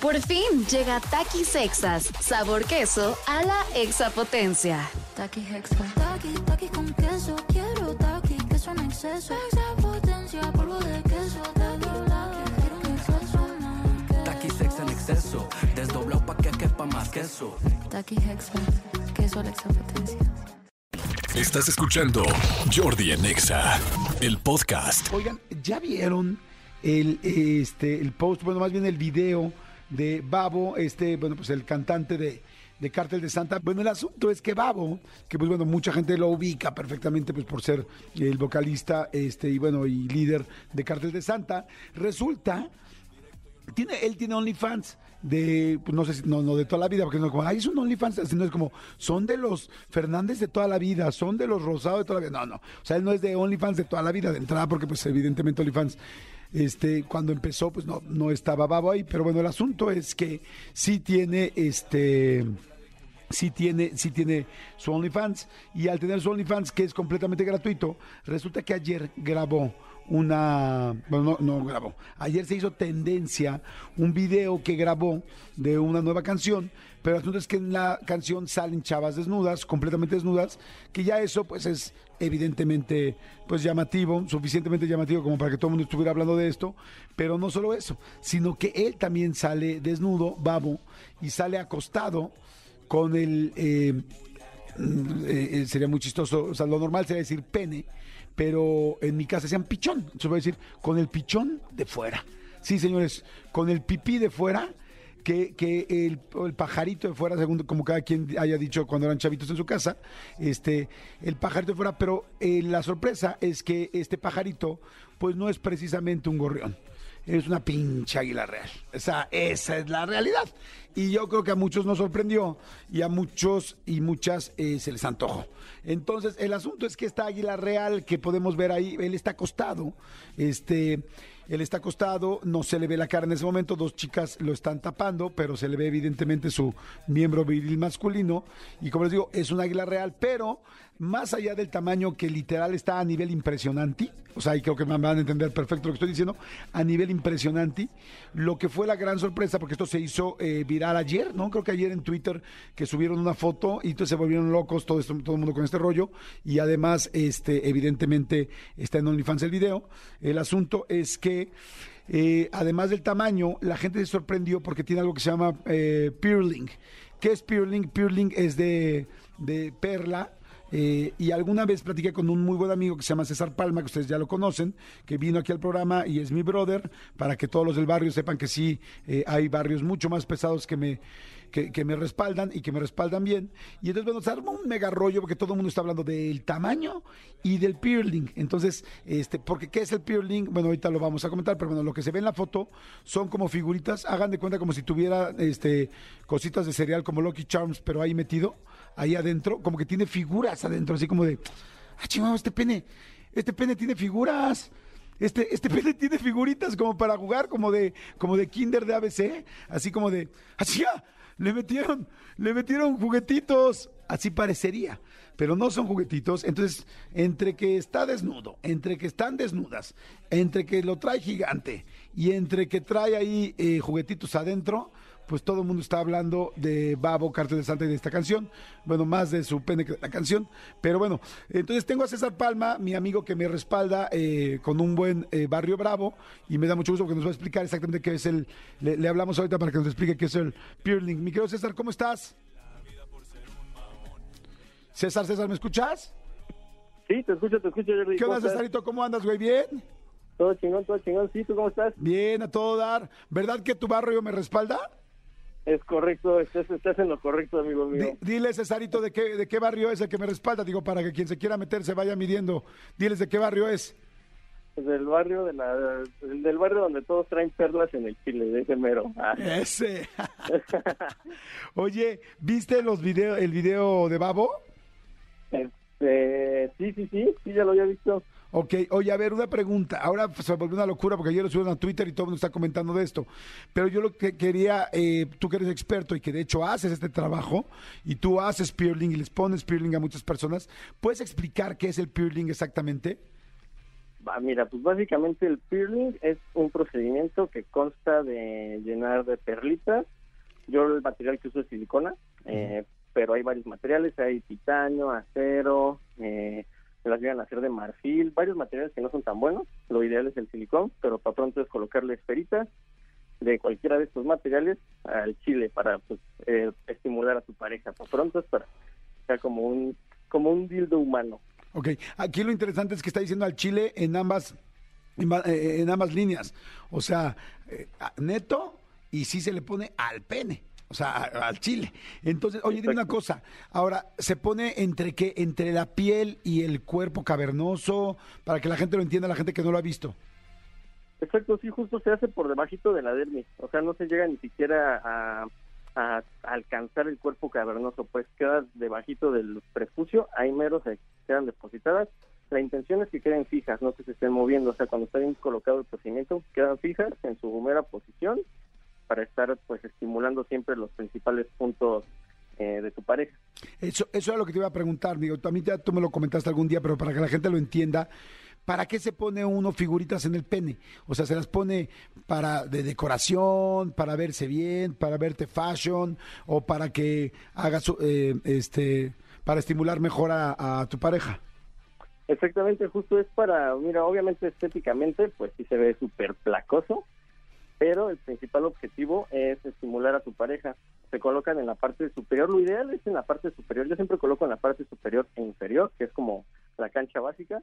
Por fin llega Takis Sexas, sabor queso a la exapotencia. Taki Hexa. Taki, taki con queso. Quiero taki, queso en exceso. Exapotencia, polvo de queso. Taki, taki, quiero un exceso más. Taki sex en exceso, desdoblado pa' que quepa más queso. Taki Hexa. Queso a la exapotencia. Estás escuchando Jordi en Exa, el podcast. Oigan, ¿ya vieron el, este, el post, bueno, más bien el video de Babo, este, bueno, pues el cantante de, de Cártel de Santa? Bueno, el asunto es que Babo, que pues bueno, mucha gente lo ubica perfectamente pues por ser el vocalista, este, y bueno, y líder de Cártel de Santa, resulta tiene, él tiene OnlyFans de, pues no sé si, no, no de toda la vida, porque no es como, ay, es un OnlyFans, sino es como, son de los Fernández de toda la vida, son de los Rosado de toda la vida. No, no, o sea, él no es de OnlyFans de toda la vida, de entrada, porque pues evidentemente OnlyFans, este, cuando empezó, pues no, no estaba babo ahí, pero bueno, el asunto es que sí tiene, este, sí tiene, sí tiene su OnlyFans, y al tener su OnlyFans, que es completamente gratuito, resulta que ayer grabó una, bueno, no, grabó, ayer se hizo tendencia un video que grabó de una nueva canción, pero el asunto es que en la canción salen chavas desnudas, completamente desnudas, que ya eso pues es evidentemente pues llamativo, suficientemente llamativo como para que todo el mundo estuviera hablando de esto, pero no solo eso, sino que él también sale desnudo, babo, y sale acostado con el... eh, mm, eh, sería muy chistoso, o sea, lo normal sería decir pene, pero en mi casa decían pichón, se puede decir con el pichón de fuera. Sí, señores, con el pipí de fuera, que, que el, el pajarito de fuera, según como cada quien haya dicho cuando eran chavitos en su casa, este, el pajarito de fuera, pero eh, la sorpresa es que este pajarito, pues no es precisamente un gorrión es una pinche águila real. Esa, esa es la realidad. Y yo creo que a muchos nos sorprendió y a muchos y muchas eh, se les antojó. Entonces, el asunto es que esta águila real que podemos ver ahí, él está acostado, este, él está acostado, no se le ve la cara en ese momento, dos chicas lo están tapando, pero se le ve evidentemente su miembro viril masculino. Y como les digo, es un águila real, pero más allá del tamaño que literal está a nivel impresionante, o sea, y creo que me van a entender perfecto lo que estoy diciendo, a nivel impresionante, lo que fue la gran sorpresa, porque esto se hizo eh, viral ayer, ¿no? Creo que ayer en Twitter que subieron una foto y entonces se volvieron locos todo, esto, todo el mundo con este rollo, y además, este, evidentemente, está en OnlyFans el video. El asunto es que eh, además del tamaño, la gente se sorprendió porque tiene algo que se llama eh, pearling. ¿Qué es pearling? Pearling es de, de perla. Eh, y alguna vez platiqué con un muy buen amigo que se llama César Palma, que ustedes ya lo conocen, que vino aquí al programa y es mi brother, para que todos los del barrio sepan que sí, eh, hay barrios mucho más pesados que me, que, me respaldan y que me respaldan bien. Y entonces, bueno, se arma un mega rollo porque todo el mundo está hablando del tamaño y del pearling. Entonces, este, porque ¿qué es el pearling? Bueno, ahorita lo vamos a comentar, pero bueno, lo que se ve en la foto son como figuritas, hagan de cuenta como si tuviera este cositas de cereal como Lucky Charms, pero ahí metido, ahí adentro, como que tiene figuras adentro, así como de, ah, chingado, este pene, este pene tiene figuras. Este, este pene tiene figuritas como para jugar, como de, como de kinder de ABC, así como de, así ah, le metieron, le metieron juguetitos, así parecería, pero no son juguetitos. Entonces, entre que está desnudo, entre que están desnudas, entre que lo trae gigante y entre que trae ahí eh, juguetitos adentro, pues todo el mundo está hablando de Babo, Cartel de Santa y de esta canción. Bueno, más de su pene que de la canción. Pero bueno, entonces tengo a César Palma, mi amigo que me respalda eh, con un buen eh, barrio bravo. Y me da mucho gusto porque nos va a explicar exactamente qué es el. Le, le hablamos ahorita para que nos explique qué es el Peerling. Mi querido César, ¿cómo estás? César, César, ¿me escuchas? Sí, te escucho, te escucho, Jordi. ¿Qué ¿Cómo onda, estás? Cesarito? ¿Cómo andas, güey? ¿Bien? Todo chingón, todo chingón. Sí, ¿tú cómo estás? Bien, a todo dar. ¿Verdad que tu barrio me respalda? Es correcto, estás, estás en lo correcto, amigo mío. Di- dile, Cesarito, ¿de qué, ¿de qué barrio es el que me respalda? Digo, para que quien se quiera meter se vaya midiendo. Diles de qué barrio es. Del barrio de la, del del barrio donde todos traen perlas en el chile, de ese mero. Ah. Ese. Oye, ¿viste los video, el video de Babo? Este, sí, sí, sí, sí, ya lo había visto. Ok, oye, a ver, una pregunta. Ahora se volvió una locura porque ayer lo subieron a Twitter y todo el mundo está comentando de esto. Pero yo lo que quería, eh, tú que eres experto y que de hecho haces este trabajo y tú haces peerling y les pones peerling a muchas personas, ¿puedes explicar qué es el peerling exactamente? Mira, pues básicamente el peeling es un procedimiento que consta de llenar de perlitas. Yo el material que uso es silicona, eh, pero hay varios materiales, hay titanio, acero, eh, las llegan a hacer de marfil, varios materiales que no son tan buenos. Lo ideal es el silicón, pero para pronto es colocarle esferitas de cualquiera de estos materiales al chile para pues, eh, estimular a tu pareja. Para pronto es para sea como un como un dildo humano. Ok, aquí lo interesante es que está diciendo al chile en ambas, en, eh, ambas líneas. O sea, eh, neto y sí se le pone al pene. O sea, al chile. Entonces, oye, dime una cosa. Ahora, ¿se pone entre qué? Entre la piel y el cuerpo cavernoso, para que la gente lo entienda, la gente que no lo ha visto. Exacto, sí, justo se hace por debajito de la dermis, o sea, no se llega ni siquiera a, a alcanzar el cuerpo cavernoso, pues queda debajito del prepucio, ahí mero se quedan depositadas. La intención es que queden fijas, no que se estén moviendo, o sea, cuando está bien colocado el procedimiento, quedan fijas en su mera posición para estar pues estimulando siempre los principales puntos eh, de tu pareja. Eso, eso era lo que te iba a preguntar, digo, también ya tú me lo comentaste algún día, pero para que la gente lo entienda, ¿para qué se pone uno figuritas en el pene? O sea, se las pone para de decoración, para verse bien, para verte fashion, o para que hagas, eh, este, para estimular mejor a, a tu pareja. Exactamente, justo es para, mira, obviamente estéticamente, pues sí se ve súper placoso, pero el principal objetivo es estimular a tu pareja. Se colocan en la parte superior, lo ideal es en la parte superior, yo siempre coloco en la parte superior e inferior, que es como la cancha básica,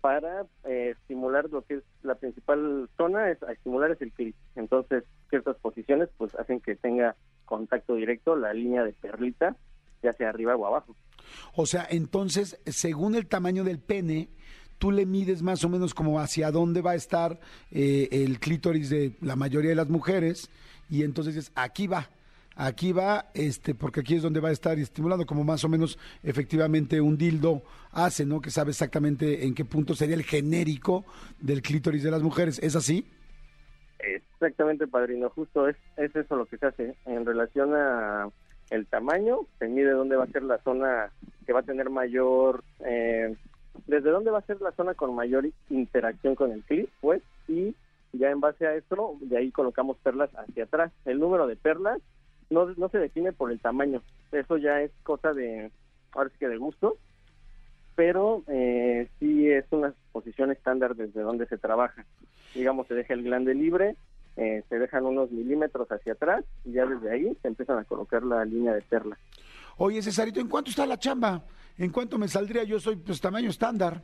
para eh, estimular lo que es la principal zona, es a estimular es el clítoris. Entonces, ciertas posiciones pues hacen que tenga contacto directo la línea de perlita, ya sea arriba o abajo. O sea, entonces, según el tamaño del pene, tú le mides más o menos como hacia dónde va a estar eh, el clítoris de la mayoría de las mujeres, y entonces dices, aquí va, aquí va, este, porque aquí es donde va a estar estimulando, como más o menos efectivamente un dildo hace, ¿no? Que sabe exactamente en qué punto sería el genérico del clítoris de las mujeres. ¿Es así? Exactamente, padrino. Justo es, es eso lo que se hace en relación a el tamaño. Se mide dónde va a ser la zona que va a tener mayor, eh, desde dónde va a ser la zona con mayor interacción con el clip, pues, y ya en base a esto, de ahí colocamos perlas hacia atrás. El número de perlas no, se define por el tamaño. Eso ya es cosa de, ahora sí que de gusto, pero eh, sí es una posición estándar desde donde se trabaja. Digamos, se deja el glande libre, eh, se dejan unos milímetros hacia atrás y ya desde ahí se empiezan a colocar la línea de perla. Oye, Cesarito, ¿en cuánto está la chamba? ¿En cuánto me saldría? Yo soy pues tamaño estándar.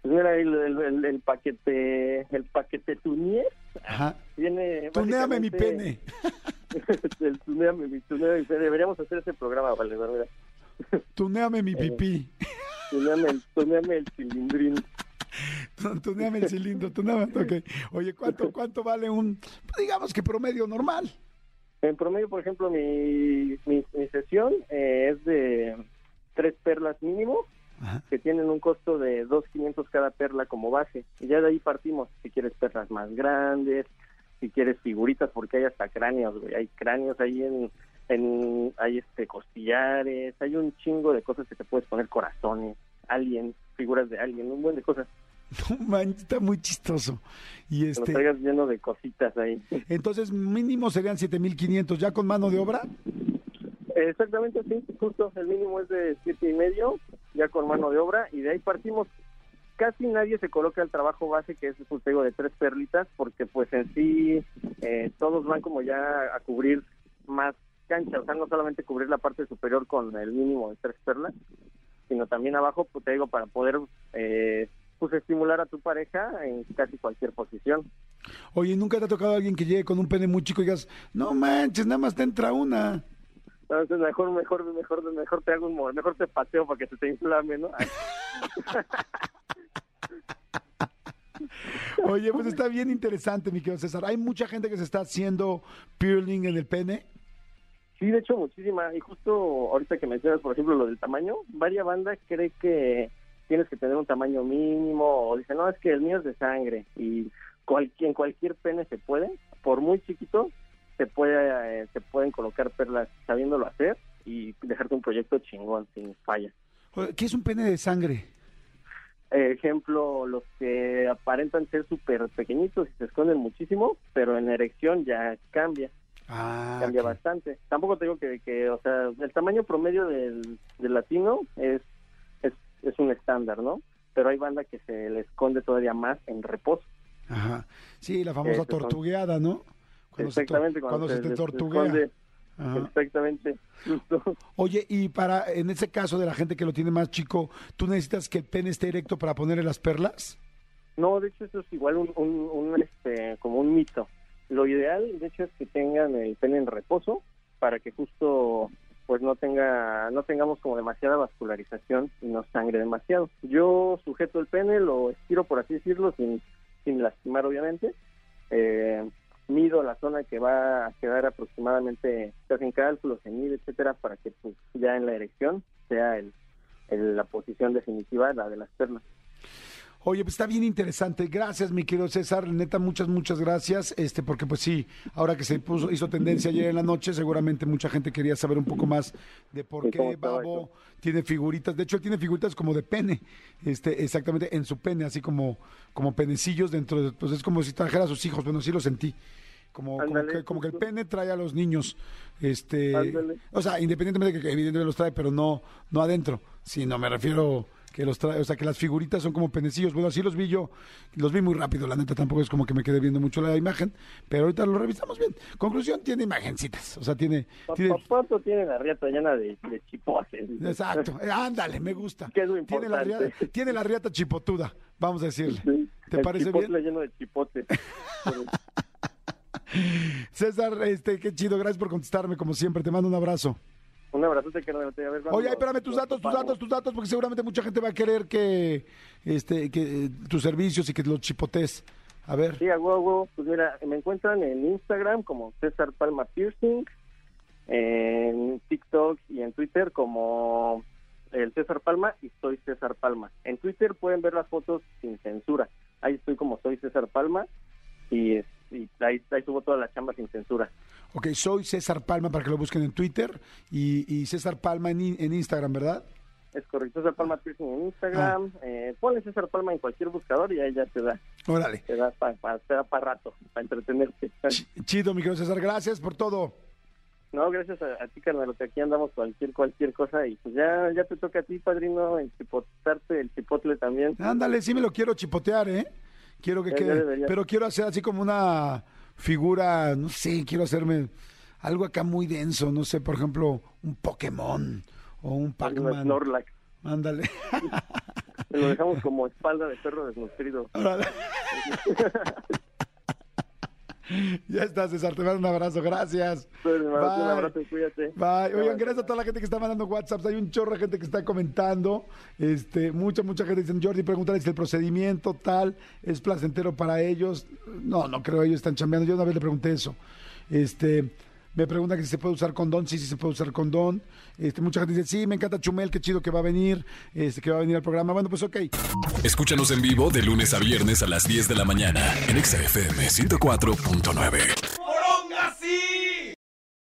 Pues mira, el, el, el- el paquete, el paquete Tunier Ajá. viene... Tuneame mi pene. el tuneame mi, tuneame mi pene. Deberíamos hacer ese programa, valedor, mira. Tuneame mi pipí. Tuneame el, tuneame el cilindrín. Tuneame el cilindro, tuneame. ok. Oye, ¿cuánto, ¿cuánto vale un, digamos que promedio normal? En promedio, por ejemplo, mi, mi, mi sesión eh, es de tres perlas mínimo, Ajá. que tienen un costo de 2.500 cada perla como base. Y ya de ahí partimos, si quieres perlas más grandes, si quieres figuritas, porque hay hasta cráneos, güey. Hay cráneos ahí en, en hay este costillares, hay un chingo de cosas que te puedes poner, corazones, aliens, figuras de alien, un buen de cosas. No manches, está muy chistoso. Y lo este, lleno de cositas ahí. entonces mínimo serían 7500 ya con mano de obra. Exactamente, sí, justo, el mínimo es de siete y medio, ya con mano de obra, y de ahí partimos. Casi nadie se coloca el trabajo base, que es, pues, te digo, de tres perlitas, porque pues en sí eh, todos van como ya a cubrir más cancha, o sea, no solamente cubrir la parte superior con el mínimo de tres perlas, sino también abajo, pues te digo, para poder eh, pues estimular a tu pareja en casi cualquier posición. Oye, ¿nunca te ha tocado alguien que llegue con un pene muy chico y digas, no manches, nada más te entra una? Entonces mejor, mejor, mejor, mejor te hago un mejor te paseo para que se te inflame, ¿no? Oye, pues está bien interesante, mi querido César. Hay mucha gente que se está haciendo peeling en el pene. Sí, de hecho, muchísima. Y justo ahorita que mencionas, por ejemplo, lo del tamaño, varias bandas cree que tienes que tener un tamaño mínimo o dicen, no, es que el mío es de sangre. Y cualquier, en cualquier pene se puede, por muy chiquito, se puede eh, se pueden colocar perlas sabiéndolo hacer y dejarte un proyecto chingón, sin falla. ¿Qué es un pene de sangre? Ejemplo, los que aparentan ser súper pequeñitos y se esconden muchísimo, pero en erección ya cambia, Ah, cambia bastante. Tampoco te digo que, que, o sea, el tamaño promedio del, del latino es, es, un estándar, ¿no? Pero hay banda que se le esconde todavía más en reposo. Ajá. Sí, la famosa son- tortugueada, ¿no? se to- Exactamente, cuando, se, te tortuguea. esconde. Exactamente. Oye, y para, en ese caso de la gente que lo tiene más chico, ¿tú necesitas que el pene esté erecto para ponerle las perlas? No, de hecho eso es igual un, un, un, este, como un mito. Lo ideal, de hecho, es que tengan el pene en reposo para que justo pues no tenga no tengamos como demasiada vascularización y no sangre demasiado. Yo sujeto el pene, lo estiro por así decirlo sin sin lastimar obviamente. Eh, mido la zona que va a quedar aproximadamente, se hacen cálculos, se mide, etcétera, para que pues, ya en la erección sea el, el- la posición definitiva, la de las perlas. Oye, pues está bien interesante. Gracias, mi querido César. Neta, muchas, muchas gracias. Este, porque pues sí, ahora que se puso, hizo tendencia ayer en la noche, seguramente mucha gente quería saber un poco más de por qué Babo tiene figuritas. De hecho, él tiene figuritas como de pene. Este, exactamente, en su pene, así como, como penecillos dentro de, pues es como si trajera a sus hijos. Bueno, sí lo sentí. Como, que, como que el pene trae a los niños, este, Ándale. o sea, independientemente de que evidentemente los trae, pero no, no adentro, sino me refiero que los trae, o sea, que las figuritas son como penecillos. Bueno, así los vi yo, los vi muy rápido, la neta tampoco es como que me quedé viendo mucho la imagen, pero ahorita lo revisamos bien. Conclusión, tiene imagencitas, o sea, tiene, tiene Papato tiene la riata llena de, de chipotes. exacto, eh, ándale, me gusta. Que es lo tiene la riata, tiene la riata chipotuda, vamos a decirle. Sí, ¿Te el parece chipotle bien? lleno de chipotes. Pero- César, este, qué chido, gracias por contestarme como siempre, te mando un abrazo. Un abrazote, carnal. A ver, Oye, espérame tus datos, tus datos, tus datos, porque seguramente mucha gente va a querer que, este, que eh, tus servicios y que los chipotes. A ver. Sí, a huevo. Pues mira, me encuentran en Instagram como César Palma Piercing, en TikTok y en Twitter como el César Palma y soy César Palma. En Twitter pueden ver las fotos sin censura. Ahí estoy como soy César Palma y ahí, ahí subo toda la chamba sin censura. Ok, soy César Palma para que lo busquen en Twitter y, y César Palma en, in- en Instagram, ¿verdad? Es correcto, César Palma en Instagram. Eh, ponle César Palma en cualquier buscador y ahí ya te da, Órale. te da para rato, para entretenerte. Ch- Chido, mi querido César, gracias por todo. No, gracias a, a ti, carnal, que aquí andamos cualquier cualquier cosa y pues ya ya te toca a ti, padrino, el chipotarte el chipotle también. Ándale, sí me lo quiero chipotear, ¿eh? Quiero que Ya, quede, pero quiero hacer así como una figura, no sé, quiero hacerme algo acá muy denso, no sé, por ejemplo, un Pokémon o un Pac-Man. Snorlax. Ándale. Lo dejamos como espalda de perro desnutrido. Ya está, César, te mando un abrazo, gracias. Pues, abrazo, un Bye. abrazo, cuídate. Bye. Oigan, Bye. gracias a toda la gente que está mandando WhatsApp. Hay un chorro de gente que está comentando. Este, mucha, mucha gente dice, Jordi, pregúntale si el procedimiento tal es placentero para ellos. No, no creo, ellos están chambeando. Yo una vez le pregunté eso. Este, me preguntan si se puede usar condón. Sí, sí se puede usar condón. Este, mucha gente dice, sí, me encanta Chumel, qué chido que va a venir, este, que va a venir al programa. Bueno, pues ok. Escúchanos en vivo de lunes a viernes a las 10 de la mañana en Exa FM 104.9.